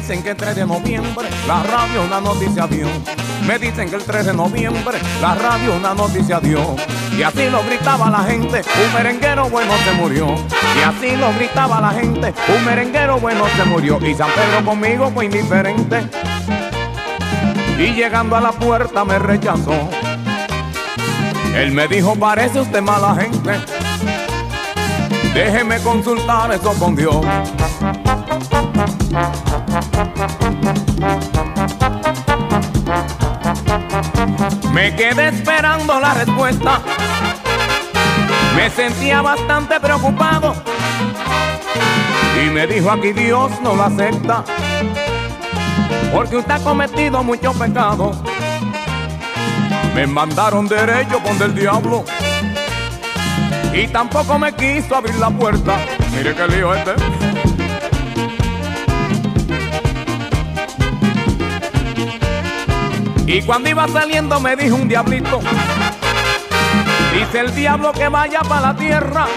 dicen que el 3 de noviembre la radio una noticia dio. Me dicen que el 3 de noviembre la radio una noticia dio. Y así lo gritaba la gente, un merenguero bueno se murió. Y así lo gritaba la gente, un merenguero bueno se murió. Y San Pedro conmigo fue indiferente. Y llegando a la puerta me rechazó. Él me dijo, parece usted mala gente. Déjeme consultar eso con Dios. Me quedé esperando la respuesta. Me sentía bastante preocupado. Y me dijo aquí Dios no lo acepta. Porque usted ha cometido mucho pecado. Me mandaron derecho con del diablo. Y tampoco me quiso abrir la puerta. Mire qué lío este. Y cuando iba saliendo me dijo un diablito, dice el diablo que vaya para la tierra,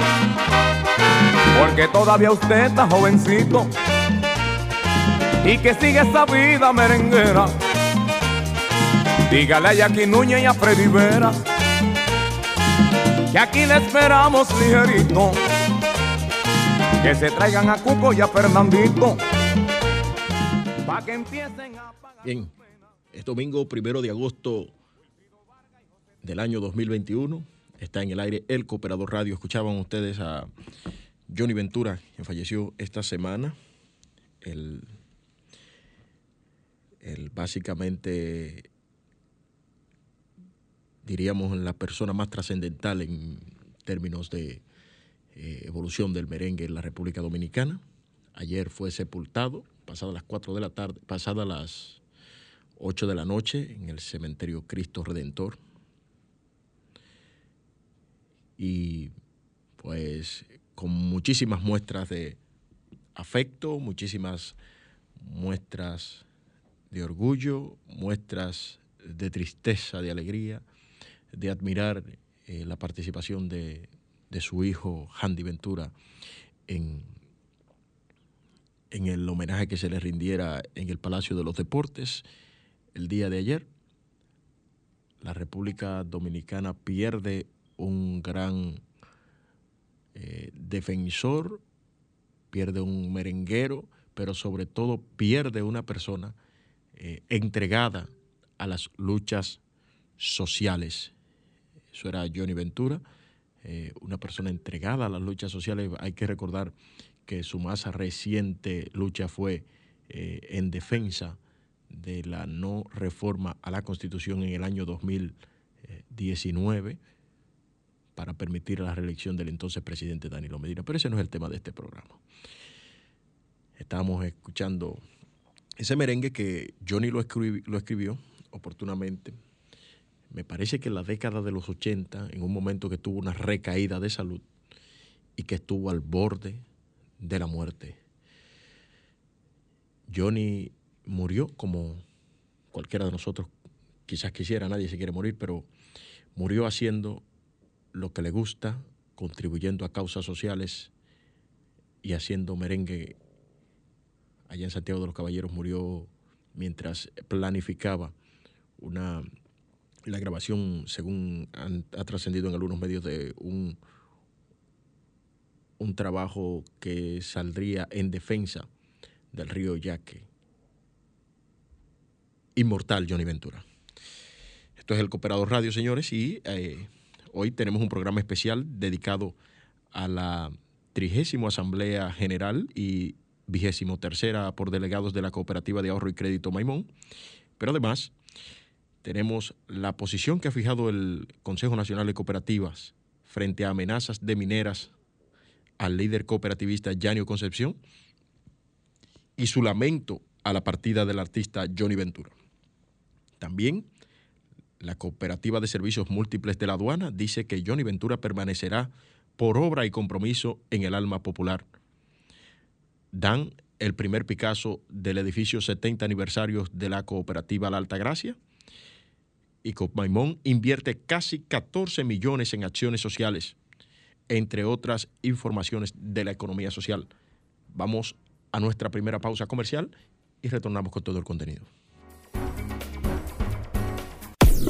porque todavía usted está jovencito y que sigue esa vida merenguera. Dígale a Jackie Núñez y a Freddy Vera que aquí le esperamos ligerito, que se traigan a Cuco y a Fernandito, para que empiecen a pagar. Bien. Es domingo primero de agosto del año 2021. Está en el aire el Cooperador Radio. Escuchaban ustedes a Johnny Ventura, que falleció esta semana. El, el básicamente, diríamos, la persona más trascendental en términos de eh, evolución del merengue en la República Dominicana. Ayer fue sepultado, pasadas las 4 de la tarde, pasadas las 8 de la noche en el cementerio Cristo Redentor. y pues con muchísimas muestras de afecto, muchísimas muestras de orgullo, muestras de tristeza, de alegría, de admirar eh, la participación de, de, su hijo Handy Ventura en, en el homenaje que se le rindiera en el Palacio de los Deportes el día de ayer. La República Dominicana pierde un gran eh, defensor, pierde un merenguero, pero sobre todo pierde una persona eh, entregada a las luchas sociales. Eso era Johnny Ventura, eh, una persona entregada a las luchas sociales. Hay que recordar que su más reciente lucha fue en defensa de la no reforma a la Constitución en el año 2019 para permitir la reelección del entonces presidente Danilo Medina. Pero ese no es el tema de este programa. Estábamos escuchando ese merengue que Johnny lo, lo escribió oportunamente. Me parece que en la década de los 80, en un momento que tuvo una recaída de salud y que estuvo al borde de la muerte. Johnny murió como cualquiera de nosotros quizás quisiera, nadie se quiere morir, pero murió haciendo lo que le gusta, contribuyendo a causas sociales y haciendo merengue. Allá en Santiago de los Caballeros murió mientras planificaba una la grabación, según ha trascendido en algunos medios, de un, un trabajo que saldría en defensa del río Yaque. Inmortal Johnny Ventura. Esto es el Cooperador Radio, señores, y eh, Hoy tenemos un programa especial dedicado a la trigésimo Asamblea General y vigésimo tercera por delegados de la Cooperativa de Ahorro y Crédito Maimón. Pero además tenemos la posición que ha fijado el Consejo Nacional de Cooperativas frente a amenazas de mineras al líder cooperativista Yanio Concepción y su lamento a la partida del artista Johnny Ventura. También la Cooperativa de Servicios Múltiples de la Aduana dice que Johnny Ventura permanecerá por obra y compromiso en el alma popular. Dan el primer Picasso del edificio 70 aniversario de la Cooperativa La Alta Gracia. Y Copmaimón invierte casi 14 millones en acciones sociales, entre otras informaciones de la economía social. Vamos a nuestra primera pausa comercial y retornamos con todo el contenido.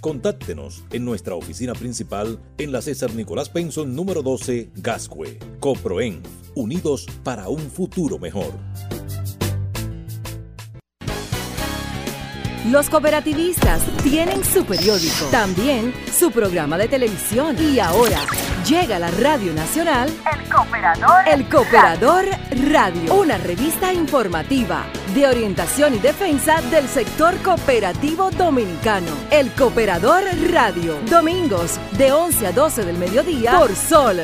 Contáctenos en nuestra oficina principal en la César Nicolás Penson número 12, Gascue. Coproen, unidos para un futuro mejor. Los cooperativistas tienen su periódico, también su programa de televisión y ahora llega la Radio Nacional El Cooperador, El Cooperador Radio, una revista informativa de orientación y defensa del sector cooperativo dominicano. El Cooperador Radio, domingos de 11 a 12 del mediodía por Sol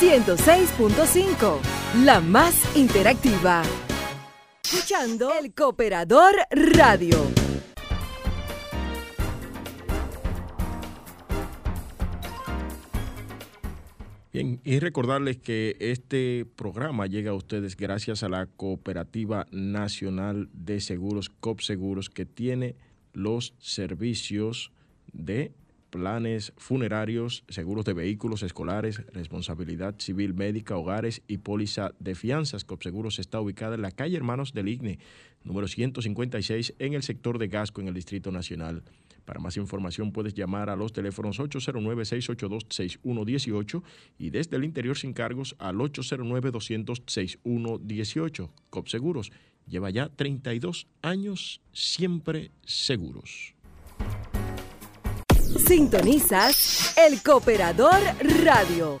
106.5, la más interactiva. Escuchando El Cooperador Radio. Bien, y recordarles que este programa llega a ustedes gracias a la Cooperativa Nacional de Seguros, COP Seguros, que tiene los servicios de planes funerarios, seguros de vehículos escolares, responsabilidad civil médica, hogares y póliza de fianzas. Copseguros está ubicada en la calle Hermanos del Igne, número 156, en el sector de Gasco, en el Distrito Nacional. Para más información puedes llamar a los teléfonos 809-682-6118 y desde el interior sin cargos al 809-200-6118. Copseguros lleva ya 32 años siempre seguros. Sintonizas El Cooperador Radio.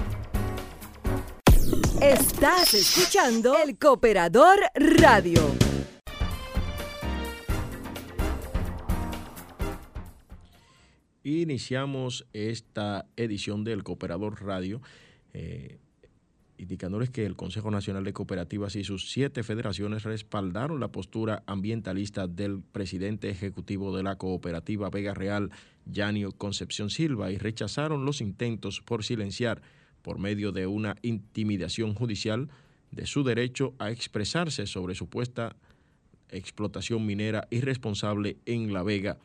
Estás escuchando El Cooperador Radio. Iniciamos esta edición del Cooperador Radio. Eh, indicándoles que el Consejo Nacional de Cooperativas y sus siete federaciones respaldaron la postura ambientalista del presidente ejecutivo de la cooperativa Vega Real, Yanio Concepción Silva, y rechazaron los intentos por silenciar por medio de una intimidación judicial de su derecho a expresarse sobre supuesta explotación minera irresponsable en La Vega.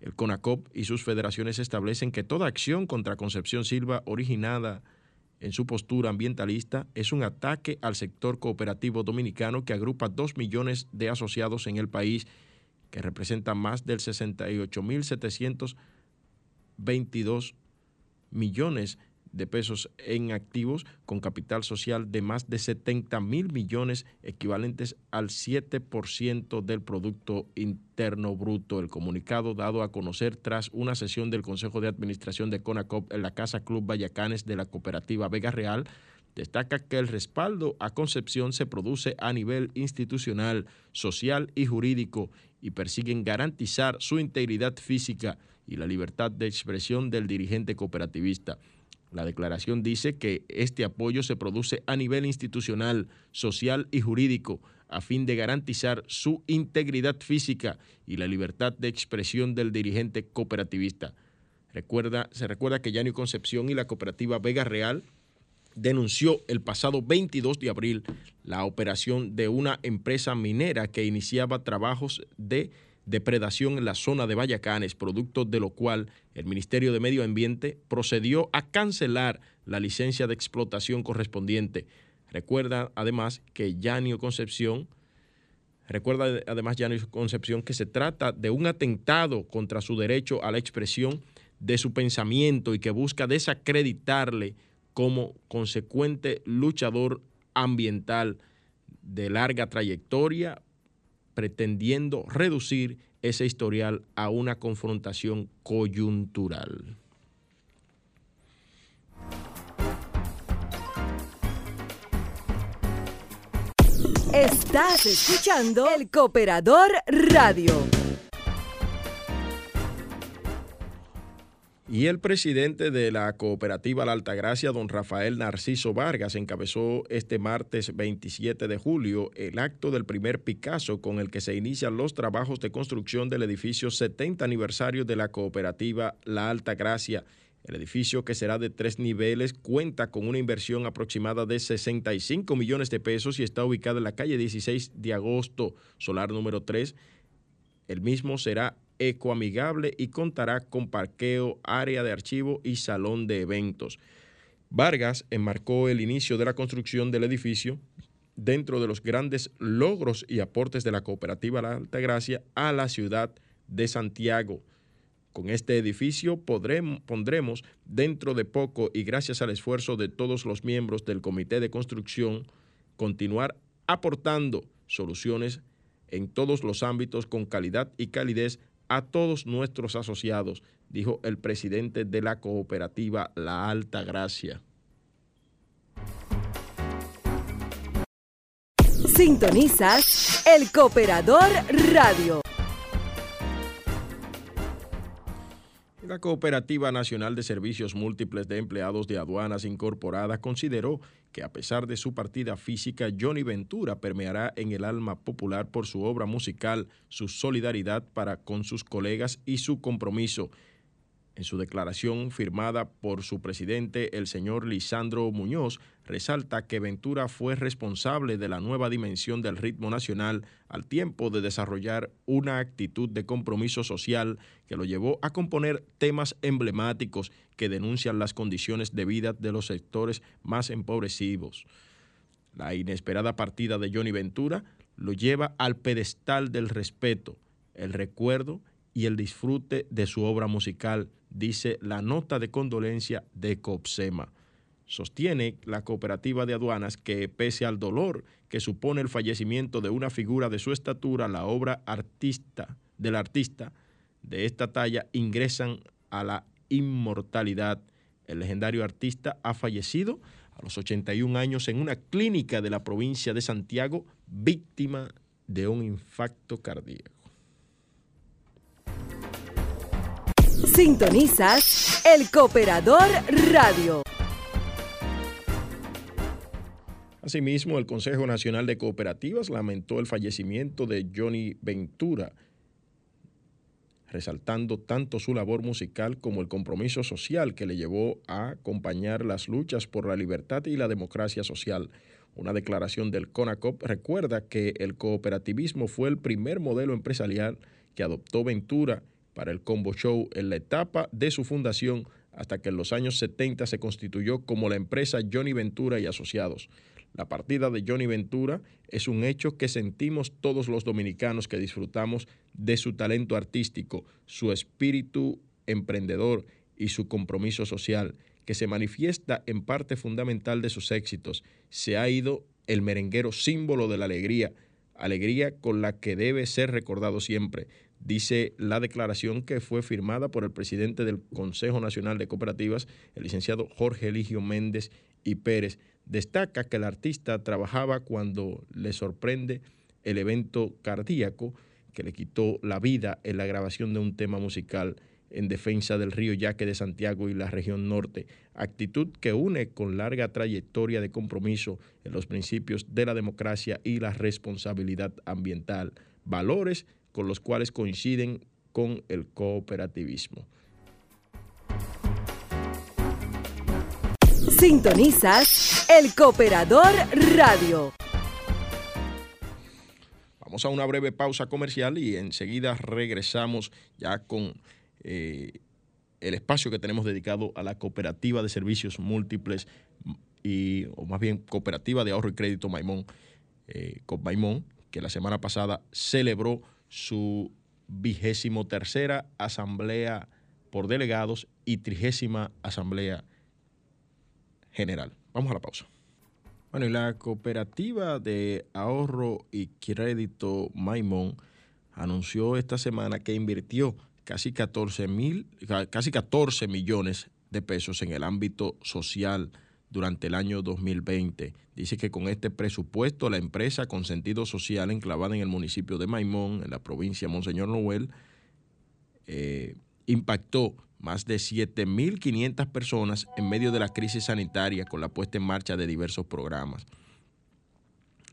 El CONACOP y sus federaciones establecen que toda acción contra Concepción Silva originada en su postura ambientalista es un ataque al sector cooperativo dominicano que agrupa dos millones de asociados en el país, que representa más del 68.722 millones de pesos en activos con capital social de más de 70 mil millones equivalentes al 7% del Producto Interno Bruto. El comunicado dado a conocer tras una sesión del Consejo de Administración de CONACOP en la Casa Club Vallacanes de la cooperativa Vega Real destaca que el respaldo a Concepción se produce a nivel institucional, social y jurídico y persiguen garantizar su integridad física y la libertad de expresión del dirigente cooperativista. La declaración dice que este apoyo se produce a nivel institucional, social y jurídico a fin de garantizar su integridad física y la libertad de expresión del dirigente cooperativista. Recuerda, se recuerda que Yanio Concepción y la cooperativa Vega Real denunció el pasado 22 de abril la operación de una empresa minera que iniciaba trabajos de depredación en la zona de Vallacanes, producto de lo cual el Ministerio de Medio Ambiente procedió a cancelar la licencia de explotación correspondiente. Recuerda además que Yanio Concepción, recuerda además Yanio Concepción que se trata de un atentado contra su derecho a la expresión de su pensamiento y que busca desacreditarle como consecuente luchador ambiental de larga trayectoria, pretendiendo reducir ese historial a una confrontación coyuntural. Estás escuchando el Cooperador Radio. Y el presidente de la cooperativa La Altagracia, don Rafael Narciso Vargas, encabezó este martes 27 de julio el acto del primer Picasso con el que se inician los trabajos de construcción del edificio 70 aniversario de la cooperativa La Altagracia. El edificio, que será de tres niveles, cuenta con una inversión aproximada de 65 millones de pesos y está ubicado en la calle 16 de agosto, solar número 3. El mismo será ecoamigable y contará con parqueo, área de archivo y salón de eventos. Vargas enmarcó el inicio de la construcción del edificio dentro de los grandes logros y aportes de la cooperativa La Altagracia a la ciudad de Santiago. Con este edificio podremos, pondremos dentro de poco y gracias al esfuerzo de todos los miembros del comité de construcción, continuar aportando soluciones en todos los ámbitos con calidad y calidez a todos nuestros asociados, dijo el presidente de la cooperativa La Alta Gracia. Sintonizas el Cooperador Radio. La Cooperativa Nacional de Servicios Múltiples de Empleados de Aduanas Incorporadas consideró que a pesar de su partida física, Johnny Ventura permeará en el alma popular por su obra musical, su solidaridad para con sus colegas y su compromiso en su declaración firmada por su presidente, el señor Lisandro Muñoz, resalta que Ventura fue responsable de la nueva dimensión del ritmo nacional al tiempo de desarrollar una actitud de compromiso social que lo llevó a componer temas emblemáticos que denuncian las condiciones de vida de los sectores más empobrecidos. La inesperada partida de Johnny Ventura lo lleva al pedestal del respeto, el recuerdo y el disfrute de su obra musical, dice la nota de condolencia de COPSEMA. Sostiene la cooperativa de aduanas que pese al dolor que supone el fallecimiento de una figura de su estatura, la obra artista del artista de esta talla ingresan a la inmortalidad. El legendario artista ha fallecido a los 81 años en una clínica de la provincia de Santiago, víctima de un infarto cardíaco. Sintonizas el Cooperador Radio. Asimismo, el Consejo Nacional de Cooperativas lamentó el fallecimiento de Johnny Ventura, resaltando tanto su labor musical como el compromiso social que le llevó a acompañar las luchas por la libertad y la democracia social. Una declaración del CONACOP recuerda que el cooperativismo fue el primer modelo empresarial que adoptó Ventura para el Combo Show en la etapa de su fundación hasta que en los años 70 se constituyó como la empresa Johnny Ventura y Asociados. La partida de Johnny Ventura es un hecho que sentimos todos los dominicanos que disfrutamos de su talento artístico, su espíritu emprendedor y su compromiso social, que se manifiesta en parte fundamental de sus éxitos. Se ha ido el merenguero símbolo de la alegría, alegría con la que debe ser recordado siempre, dice la declaración que fue firmada por el presidente del Consejo Nacional de Cooperativas, el licenciado Jorge Eligio Méndez y Pérez. Destaca que el artista trabajaba cuando le sorprende el evento cardíaco que le quitó la vida en la grabación de un tema musical en defensa del río Yaque de Santiago y la región norte, actitud que une con larga trayectoria de compromiso en los principios de la democracia y la responsabilidad ambiental, valores con los cuales coinciden con el cooperativismo. Sintonizas el Cooperador Radio. Vamos a una breve pausa comercial y enseguida regresamos ya con eh, el espacio que tenemos dedicado a la cooperativa de servicios múltiples y, o más bien cooperativa de ahorro y crédito Maimón, eh, con Maimón, que la semana pasada celebró su vigésimo tercera asamblea por delegados y trigésima asamblea general. Vamos a la pausa. Bueno, y la cooperativa de ahorro y crédito Maimón anunció esta semana que invirtió casi 14, mil, casi 14 millones de pesos en el ámbito social durante el año 2020. Dice que con este presupuesto la empresa con sentido social enclavada en el municipio de Maimón, en la provincia de Monseñor Noel, eh, impactó más de 7.500 personas en medio de la crisis sanitaria con la puesta en marcha de diversos programas.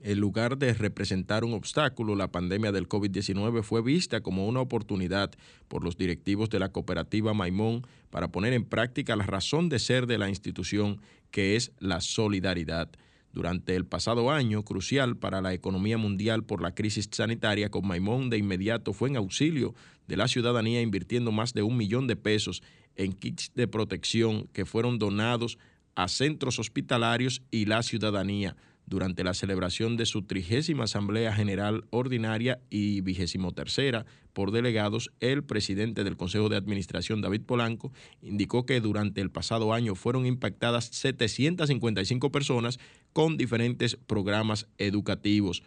En lugar de representar un obstáculo, la pandemia del COVID-19 fue vista como una oportunidad por los directivos de la cooperativa Maimón para poner en práctica la razón de ser de la institución, que es la solidaridad. Durante el pasado año, crucial para la economía mundial por la crisis sanitaria, con Maimón de inmediato fue en auxilio de la ciudadanía invirtiendo más de un millón de pesos en kits de protección que fueron donados a centros hospitalarios y la ciudadanía durante la celebración de su trigésima Asamblea General Ordinaria y vigésimo tercera por delegados, el presidente del Consejo de Administración, David Polanco, indicó que durante el pasado año fueron impactadas 755 personas con diferentes programas educativos.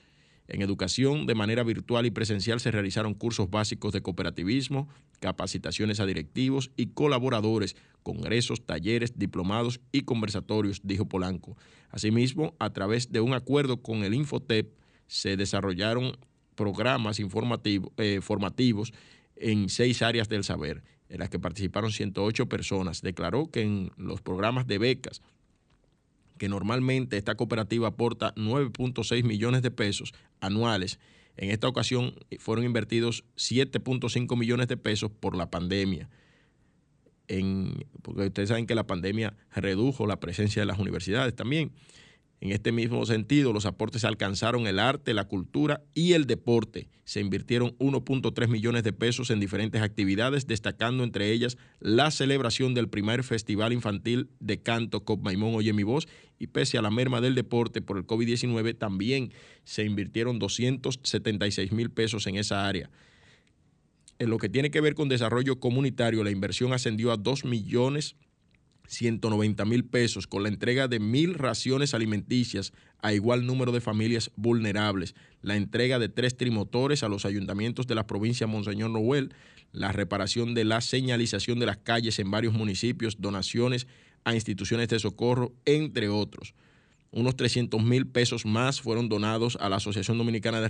En educación, de manera virtual y presencial, se realizaron cursos básicos de cooperativismo, capacitaciones a directivos y colaboradores, congresos, talleres, diplomados y conversatorios, dijo Polanco. Asimismo, a través de un acuerdo con el Infotep, se desarrollaron programas informativos, eh, formativos en seis áreas del saber, en las que participaron 108 personas. Declaró que en los programas de becas, que normalmente esta cooperativa aporta 9.6 millones de pesos anuales. En esta ocasión fueron invertidos 7.5 millones de pesos por la pandemia. Porque ustedes saben que la pandemia redujo la presencia de las universidades también. En este mismo sentido, los aportes alcanzaron el arte, la cultura y el deporte. Se invirtieron 1.3 millones de pesos en diferentes actividades, destacando entre ellas la celebración del primer Festival Infantil de Canto Cop Maimón Oye Mi Voz y pese a la merma del deporte por el COVID-19, también se invirtieron 276 mil pesos en esa área. En lo que tiene que ver con desarrollo comunitario, la inversión ascendió a 2 millones 190 mil pesos con la entrega de mil raciones alimenticias a igual número de familias vulnerables, la entrega de tres trimotores a los ayuntamientos de la provincia Monseñor Noel, la reparación de la señalización de las calles en varios municipios, donaciones a instituciones de socorro, entre otros. Unos 300 mil pesos más fueron donados a la Asociación Dominicana de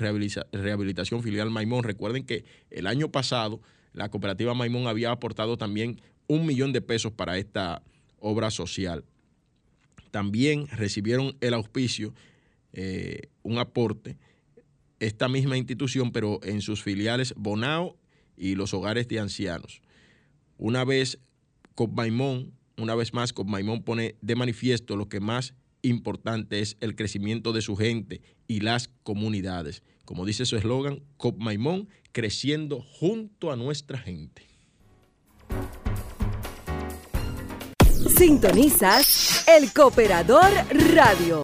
Rehabilitación Filial Maimón. Recuerden que el año pasado la cooperativa Maimón había aportado también un millón de pesos para esta obra social. También recibieron el auspicio, eh, un aporte, esta misma institución, pero en sus filiales Bonao y los hogares de ancianos. Una vez Maimón, una vez más Maimón pone de manifiesto lo que más importante es el crecimiento de su gente y las comunidades. Como dice su eslogan, Maimón creciendo junto a nuestra gente. Sintonizas El Cooperador Radio.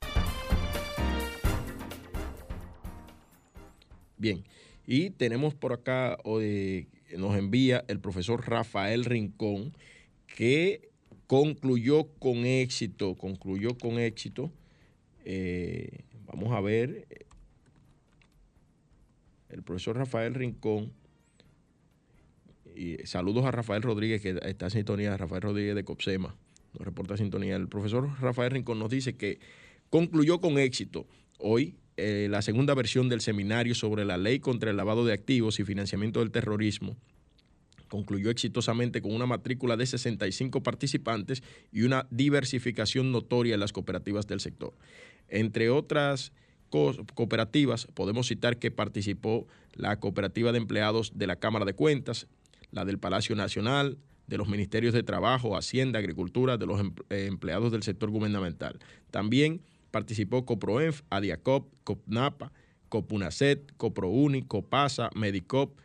Bien, y tenemos por acá, hoy, nos envía el profesor Rafael Rincón, que concluyó con éxito, concluyó con éxito. Eh, vamos a ver, el profesor Rafael Rincón, y saludos a Rafael Rodríguez, que está en sintonía, Rafael Rodríguez de Copsema nos reporta sintonía. El profesor Rafael Rincón nos dice que concluyó con éxito hoy eh, la segunda versión del seminario sobre la ley contra el lavado de activos y financiamiento del terrorismo. Concluyó exitosamente con una matrícula de 65 participantes y una diversificación notoria en las cooperativas del sector. Entre otras cooperativas, podemos citar que participó la Cooperativa de Empleados de la Cámara de Cuentas, la del Palacio Nacional, de los ministerios de Trabajo, Hacienda, Agricultura, de los eh, empleados del sector gubernamental. También participó CoproEnf, ADIACOP, COPNAPA, COPUNACET, COPROUNI, COPASA, MEDICOP,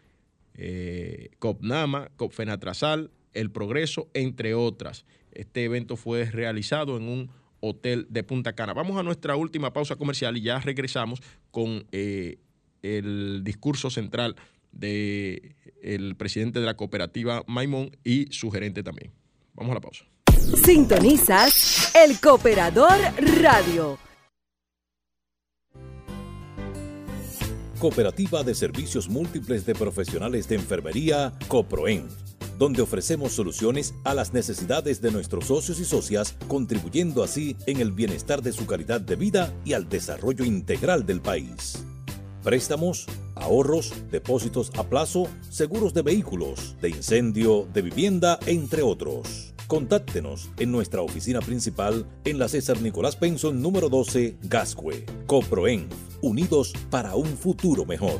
eh, COPNAMA, COPFENATRASAL, El Progreso, entre otras. Este evento fue realizado en un hotel de Punta Cana. Vamos a nuestra última pausa comercial y ya regresamos con eh, el discurso central de el presidente de la cooperativa Maimón y su gerente también. Vamos a la pausa. Sintonizas El Cooperador Radio. Cooperativa de Servicios Múltiples de Profesionales de Enfermería, COPROEN, donde ofrecemos soluciones a las necesidades de nuestros socios y socias, contribuyendo así en el bienestar de su calidad de vida y al desarrollo integral del país préstamos, ahorros, depósitos a plazo, seguros de vehículos, de incendio, de vivienda, entre otros. Contáctenos en nuestra oficina principal en la César Nicolás Penson número 12, Gascue. Coproen, unidos para un futuro mejor.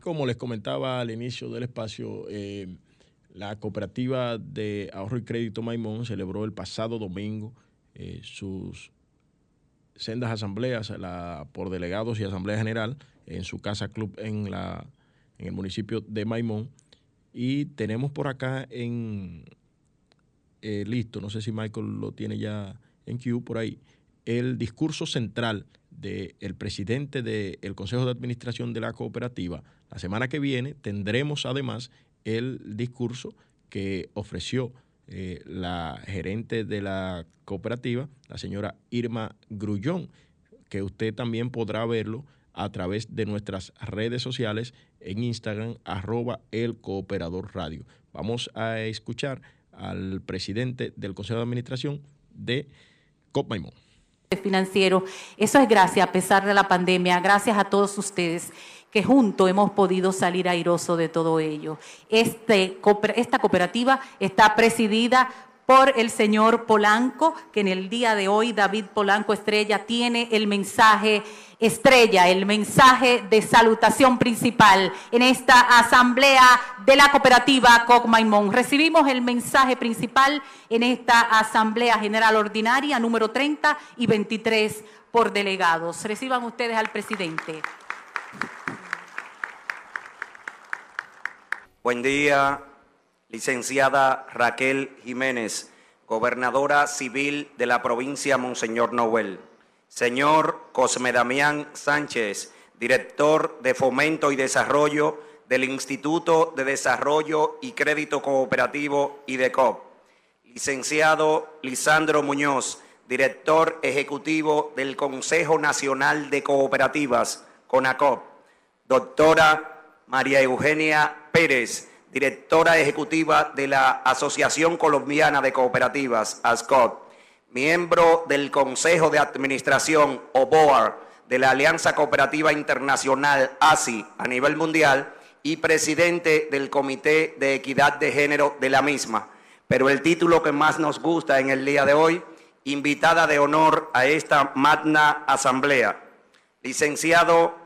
Como les comentaba al inicio del espacio, eh, la cooperativa de ahorro y crédito Maimón celebró el pasado domingo eh, sus sendas asambleas por delegados y asamblea general en su casa club en, la, en el municipio de Maimón. Y tenemos por acá en eh, listo, no sé si Michael lo tiene ya en Q por ahí, el discurso central del presidente del Consejo de Administración de la cooperativa. La semana que viene tendremos además el discurso que ofreció eh, la gerente de la cooperativa, la señora Irma Grullón, que usted también podrá verlo a través de nuestras redes sociales en Instagram, arroba el cooperador radio. Vamos a escuchar al presidente del Consejo de Administración de COPMAIMON. Financiero. Eso es gracias, a pesar de la pandemia, gracias a todos ustedes que juntos hemos podido salir airoso de todo ello. Este, esta cooperativa está presidida por el señor Polanco, que en el día de hoy David Polanco Estrella tiene el mensaje estrella, el mensaje de salutación principal en esta asamblea de la cooperativa Cocmaimón. Recibimos el mensaje principal en esta asamblea general ordinaria número 30 y 23 por delegados. Reciban ustedes al presidente. Buen día, licenciada Raquel Jiménez, gobernadora civil de la provincia Monseñor Noel. Señor Cosme Damián Sánchez, director de Fomento y Desarrollo del Instituto de Desarrollo y Crédito Cooperativo IDECOP. Licenciado Lisandro Muñoz, director ejecutivo del Consejo Nacional de Cooperativas, CONACOP. Doctora María Eugenia Pérez, directora ejecutiva de la Asociación Colombiana de Cooperativas, ASCOT, miembro del Consejo de Administración o BOAR de la Alianza Cooperativa Internacional ASI a nivel mundial y presidente del Comité de Equidad de Género de la misma. Pero el título que más nos gusta en el día de hoy, invitada de honor a esta magna asamblea, licenciado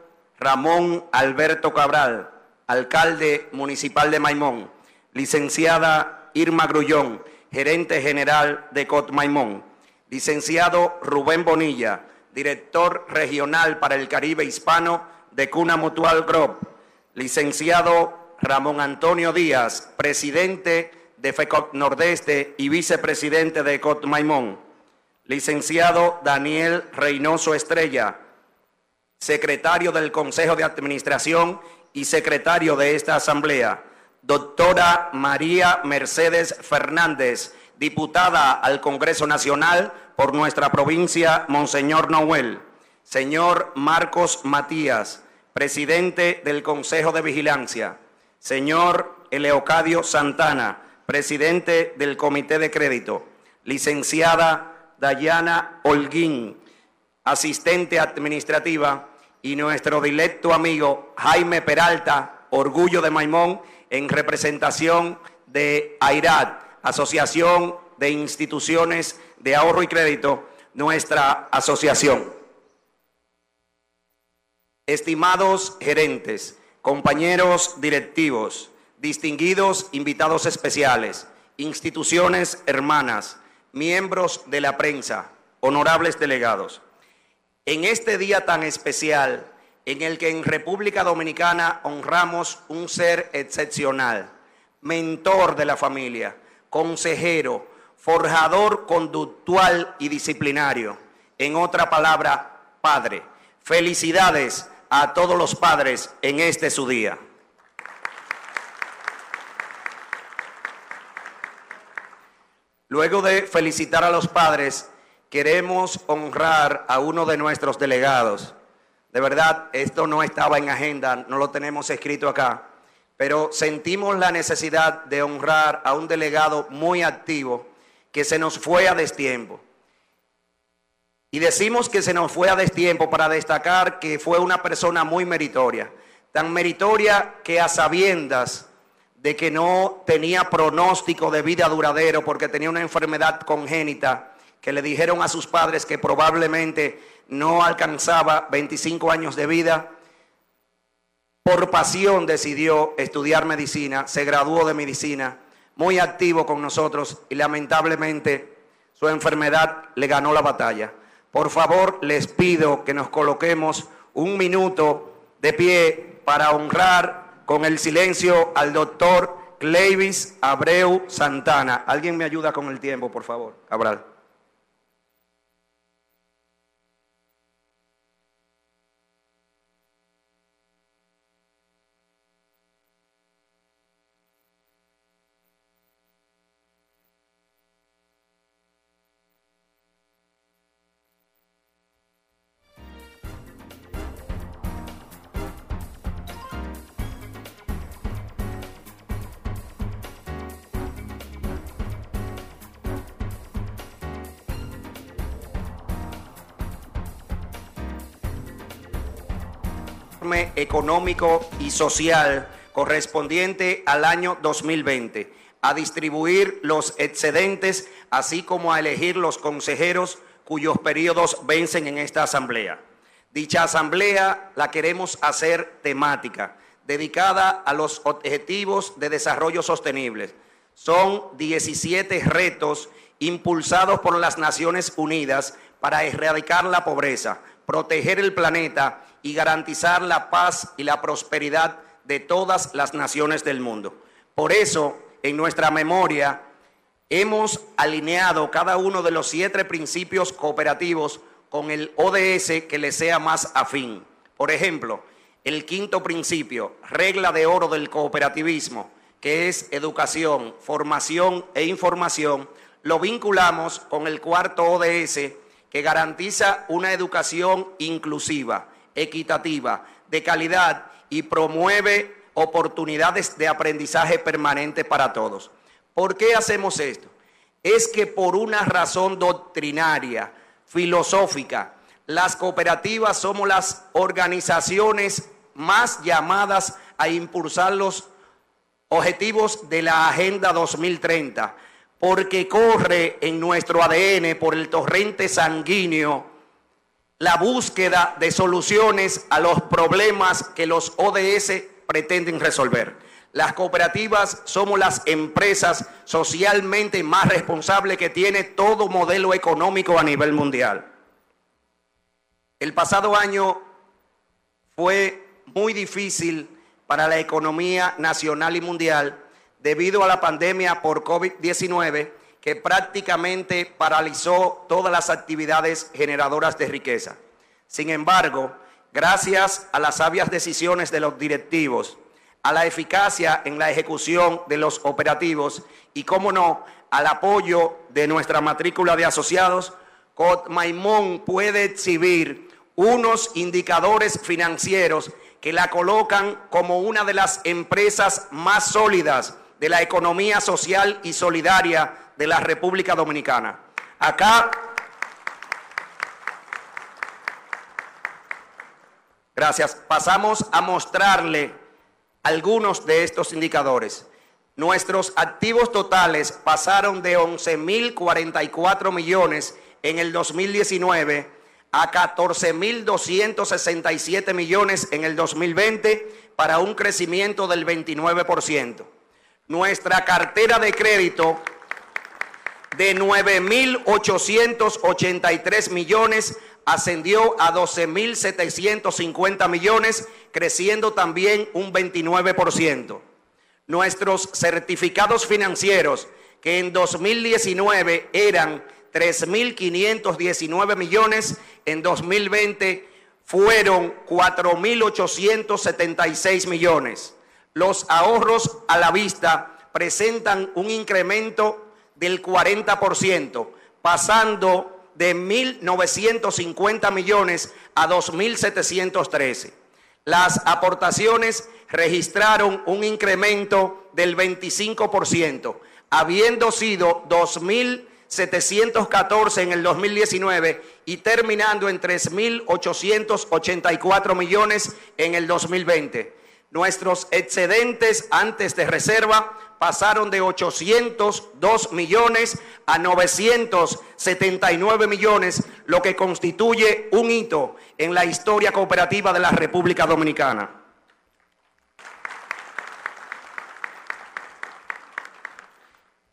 Ramón Alberto Cabral, alcalde municipal de Maimón, licenciada Irma Grullón, gerente general de COT Maimón, licenciado Rubén Bonilla, director regional para el Caribe Hispano de Cuna Mutual Group, licenciado Ramón Antonio Díaz, presidente de FECOT Nordeste y vicepresidente de COT Maimón, licenciado Daniel Reynoso Estrella, secretario del Consejo de Administración y secretario de esta Asamblea, doctora María Mercedes Fernández, diputada al Congreso Nacional por nuestra provincia, Monseñor Noel, señor Marcos Matías, presidente del Consejo de Vigilancia, señor Eleocadio Santana, presidente del Comité de Crédito, licenciada Dayana Holguín, asistente administrativa, y nuestro directo amigo Jaime Peralta, Orgullo de Maimón, en representación de AIRAD, Asociación de Instituciones de Ahorro y Crédito, nuestra asociación. Estimados gerentes, compañeros directivos, distinguidos invitados especiales, instituciones hermanas, miembros de la prensa, honorables delegados en este día tan especial en el que en República Dominicana honramos un ser excepcional, mentor de la familia, consejero, forjador conductual y disciplinario. En otra palabra, padre. Felicidades a todos los padres en este su día. Luego de felicitar a los padres, queremos honrar a uno de nuestros delegados. De verdad, esto no estaba en agenda, no lo tenemos escrito acá, pero sentimos la necesidad de honrar a un delegado muy activo que se nos fue a destiempo. Y decimos que se nos fue a destiempo para destacar que fue una persona muy meritoria, tan meritoria que a sabiendas de que no tenía pronóstico de vida duradero porque tenía una enfermedad congénita, que le dijeron a sus padres que probablemente no alcanzaba 25 años de vida, por pasión decidió estudiar medicina, se graduó de medicina, muy activo con nosotros y lamentablemente su enfermedad le ganó la batalla. Por favor, les pido que nos coloquemos un minuto de pie para honrar con el silencio al doctor Clevis Abreu Santana. ¿Alguien me ayuda con el tiempo, por favor? Cabral. Económico y social correspondiente al año 2020, a distribuir los excedentes, así como a elegir los consejeros cuyos periodos vencen en esta asamblea. Dicha asamblea la queremos hacer temática, dedicada a los objetivos de desarrollo sostenible. Son 17 retos impulsados por las Naciones Unidas para erradicar la pobreza, proteger el planeta y garantizar la paz y la prosperidad de todas las naciones del mundo. Por eso, en nuestra memoria, hemos alineado cada uno de los siete principios cooperativos con el ODS que le sea más afín. Por ejemplo, el quinto principio, regla de oro del cooperativismo, que es educación, formación e información, lo vinculamos con el cuarto ODS que garantiza una educación inclusiva, equitativa, de calidad y promueve oportunidades de aprendizaje permanente para todos. ¿Por qué hacemos esto? Es que por una razón doctrinaria, filosófica, las cooperativas somos las organizaciones más llamadas a impulsar los objetivos de la Agenda 2030, porque corre en nuestro ADN por el torrente sanguíneo la búsqueda de soluciones a los problemas que los ODS pretenden resolver. Las cooperativas somos las empresas socialmente más responsables que tiene todo modelo económico a nivel mundial. El pasado año fue muy difícil para la economía nacional y mundial debido a la pandemia por COVID-19 que prácticamente paralizó todas las actividades generadoras de riqueza. Sin embargo, gracias a las sabias decisiones de los directivos, a la eficacia en la ejecución de los operativos y, cómo no, al apoyo de nuestra matrícula de asociados, Cotmaimón puede exhibir unos indicadores financieros que la colocan como una de las empresas más sólidas de la economía social y solidaria de la República Dominicana. Acá, gracias, pasamos a mostrarle algunos de estos indicadores. Nuestros activos totales pasaron de 11.044 millones en el 2019 a 14.267 millones en el 2020 para un crecimiento del 29%. Nuestra cartera de crédito de 9.883 millones ascendió a 12.750 millones, creciendo también un 29%. Nuestros certificados financieros, que en 2019 eran 3.519 millones, en 2020 fueron 4.876 millones los ahorros a la vista presentan un incremento del 40%, pasando de 1.950 millones a 2.713. Las aportaciones registraron un incremento del 25%, habiendo sido 2.714 en el 2019 y terminando en 3.884 millones en el 2020. Nuestros excedentes antes de reserva pasaron de 802 millones a 979 millones, lo que constituye un hito en la historia cooperativa de la República Dominicana.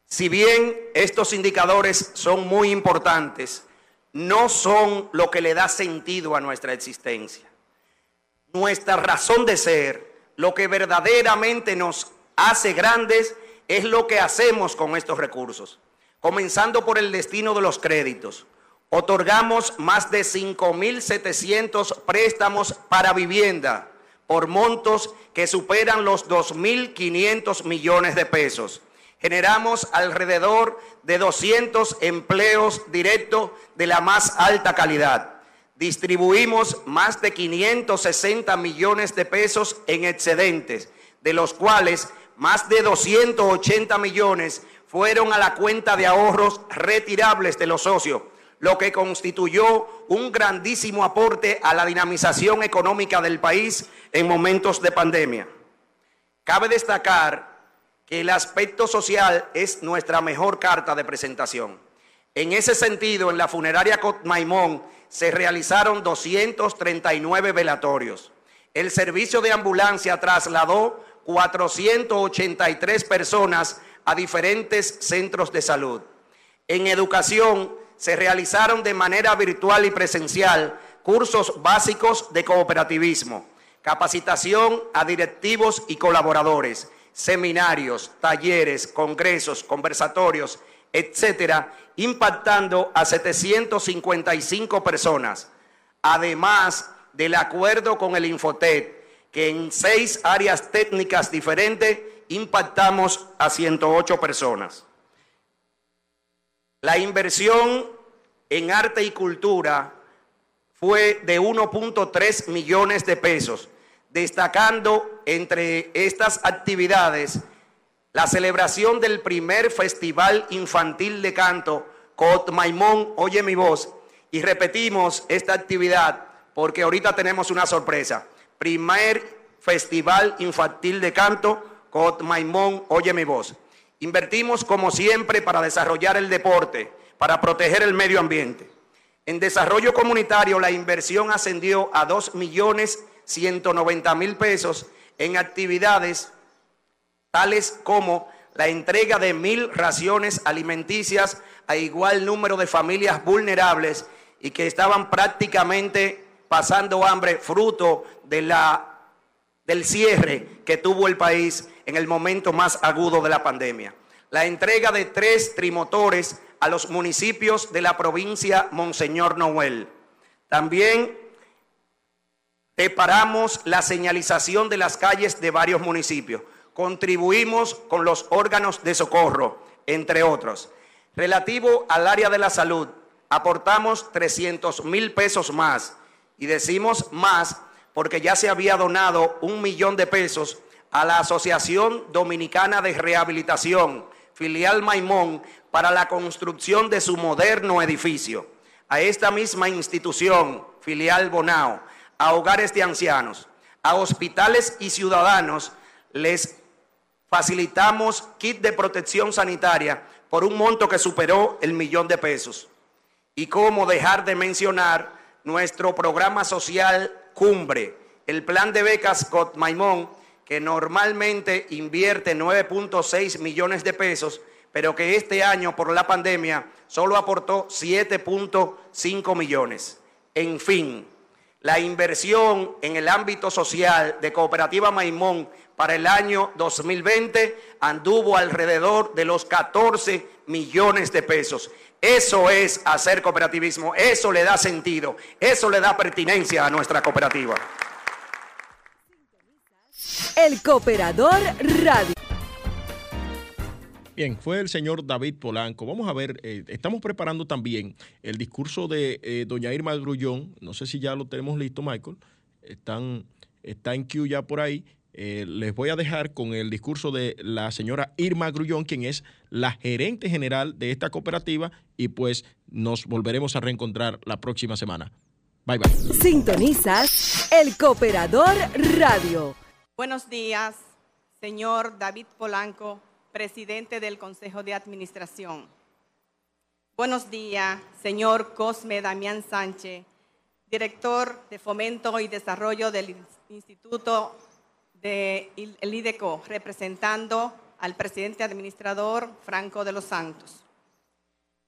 Si bien estos indicadores son muy importantes, no son lo que le da sentido a nuestra existencia. Nuestra razón de ser lo que verdaderamente nos hace grandes es lo que hacemos con estos recursos, comenzando por el destino de los créditos. Otorgamos más de 5.700 préstamos para vivienda por montos que superan los 2.500 millones de pesos. Generamos alrededor de 200 empleos directos de la más alta calidad distribuimos más de 560 millones de pesos en excedentes, de los cuales más de 280 millones fueron a la cuenta de ahorros retirables de los socios, lo que constituyó un grandísimo aporte a la dinamización económica del país en momentos de pandemia. Cabe destacar que el aspecto social es nuestra mejor carta de presentación. En ese sentido, en la funeraria Cotmaimón se realizaron 239 velatorios. El servicio de ambulancia trasladó 483 personas a diferentes centros de salud. En educación se realizaron de manera virtual y presencial cursos básicos de cooperativismo, capacitación a directivos y colaboradores, seminarios, talleres, congresos, conversatorios, etcétera, impactando a 755 personas. Además del acuerdo con el Infotet, que en seis áreas técnicas diferentes impactamos a 108 personas. La inversión en arte y cultura fue de 1.3 millones de pesos, destacando entre estas actividades la celebración del primer Festival Infantil de Canto, Cot Maimón, Oye mi voz, y repetimos esta actividad porque ahorita tenemos una sorpresa. Primer Festival Infantil de Canto, Cot Maimón, Oye mi voz. Invertimos como siempre para desarrollar el deporte, para proteger el medio ambiente. En desarrollo comunitario la inversión ascendió a 2 millones 190 mil pesos en actividades tales como la entrega de mil raciones alimenticias a igual número de familias vulnerables y que estaban prácticamente pasando hambre fruto de la, del cierre que tuvo el país en el momento más agudo de la pandemia. La entrega de tres trimotores a los municipios de la provincia Monseñor Noel. También preparamos la señalización de las calles de varios municipios contribuimos con los órganos de socorro, entre otros. Relativo al área de la salud, aportamos 300 mil pesos más. Y decimos más porque ya se había donado un millón de pesos a la Asociación Dominicana de Rehabilitación, filial Maimón, para la construcción de su moderno edificio. A esta misma institución, filial Bonao, a hogares de ancianos, a hospitales y ciudadanos, les facilitamos kit de protección sanitaria por un monto que superó el millón de pesos. Y cómo dejar de mencionar nuestro programa social Cumbre, el plan de becas Scott Maimón, que normalmente invierte 9.6 millones de pesos, pero que este año por la pandemia solo aportó 7.5 millones. En fin, la inversión en el ámbito social de Cooperativa Maimón para el año 2020 anduvo alrededor de los 14 millones de pesos. Eso es hacer cooperativismo, eso le da sentido, eso le da pertinencia a nuestra cooperativa. El Cooperador Radio. Bien, fue el señor David Polanco. Vamos a ver, eh, estamos preparando también el discurso de eh, doña Irma Grullón. No sé si ya lo tenemos listo, Michael. Están, está en queue ya por ahí. Eh, les voy a dejar con el discurso de la señora Irma Grullón, quien es la gerente general de esta cooperativa, y pues nos volveremos a reencontrar la próxima semana. Bye bye. Sintonizas el Cooperador Radio. Buenos días, señor David Polanco, presidente del Consejo de Administración. Buenos días, señor Cosme Damián Sánchez, director de Fomento y Desarrollo del Instituto del IDECO, representando al presidente administrador Franco de los Santos.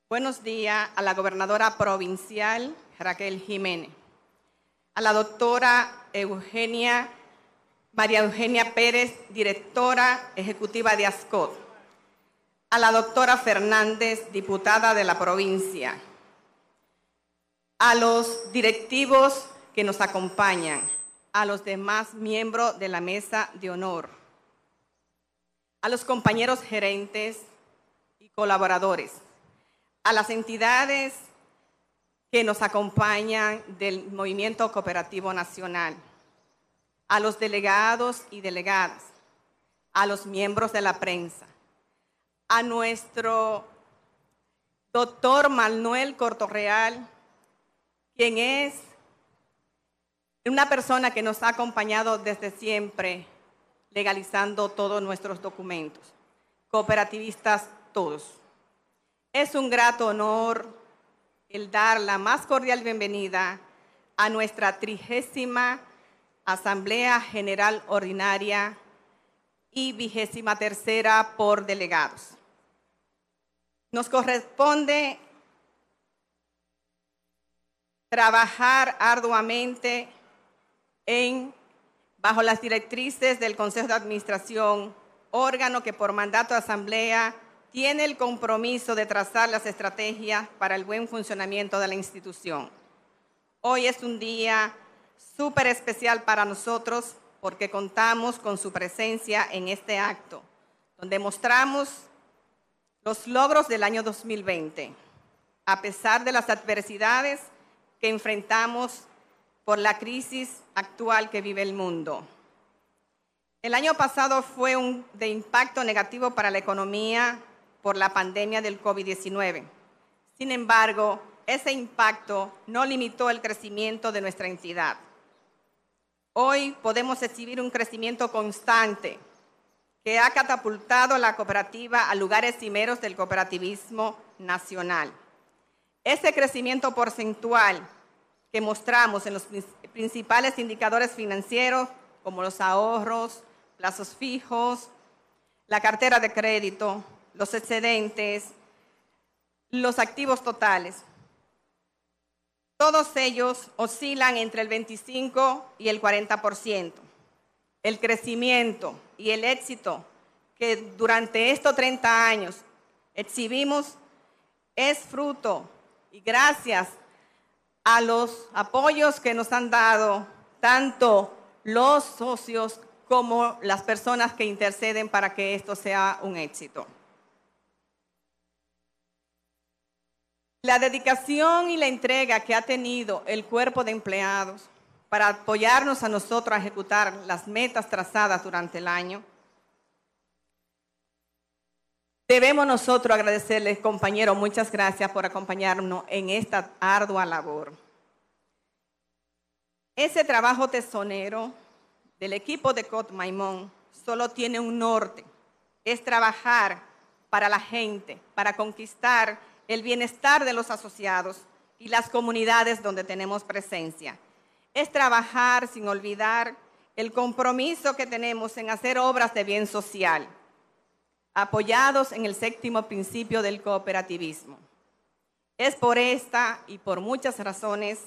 Buenos días a la gobernadora provincial Raquel Jiménez, a la doctora Eugenia, María Eugenia Pérez, directora ejecutiva de ASCOT, a la doctora Fernández, diputada de la provincia, a los directivos que nos acompañan, a los demás miembros de la mesa de honor, a los compañeros gerentes y colaboradores, a las entidades que nos acompañan del Movimiento Cooperativo Nacional, a los delegados y delegadas, a los miembros de la prensa, a nuestro doctor Manuel Cortorreal, quien es una persona que nos ha acompañado desde siempre, legalizando todos nuestros documentos, cooperativistas todos. Es un grato honor el dar la más cordial bienvenida a nuestra trigésima Asamblea General Ordinaria y vigésima tercera por delegados. Nos corresponde trabajar arduamente en, bajo las directrices del Consejo de Administración, órgano que por mandato de Asamblea tiene el compromiso de trazar las estrategias para el buen funcionamiento de la institución. Hoy es un día súper especial para nosotros porque contamos con su presencia en este acto, donde mostramos los logros del año 2020, a pesar de las adversidades que enfrentamos por la crisis actual que vive el mundo. El año pasado fue un, de impacto negativo para la economía por la pandemia del COVID-19. Sin embargo, ese impacto no limitó el crecimiento de nuestra entidad. Hoy podemos exhibir un crecimiento constante que ha catapultado la cooperativa a lugares cimeros del cooperativismo nacional. Ese crecimiento porcentual que mostramos en los principales indicadores financieros, como los ahorros, plazos fijos, la cartera de crédito, los excedentes, los activos totales. Todos ellos oscilan entre el 25 y el 40%. El crecimiento y el éxito que durante estos 30 años exhibimos es fruto y gracias a los apoyos que nos han dado tanto los socios como las personas que interceden para que esto sea un éxito. La dedicación y la entrega que ha tenido el cuerpo de empleados para apoyarnos a nosotros a ejecutar las metas trazadas durante el año. Debemos nosotros agradecerles, compañeros, muchas gracias por acompañarnos en esta ardua labor. Ese trabajo tesonero del equipo de Cot Maimón solo tiene un norte, es trabajar para la gente, para conquistar el bienestar de los asociados y las comunidades donde tenemos presencia. Es trabajar sin olvidar el compromiso que tenemos en hacer obras de bien social, apoyados en el séptimo principio del cooperativismo. Es por esta y por muchas razones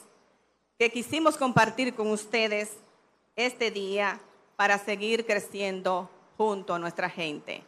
que quisimos compartir con ustedes este día para seguir creciendo junto a nuestra gente.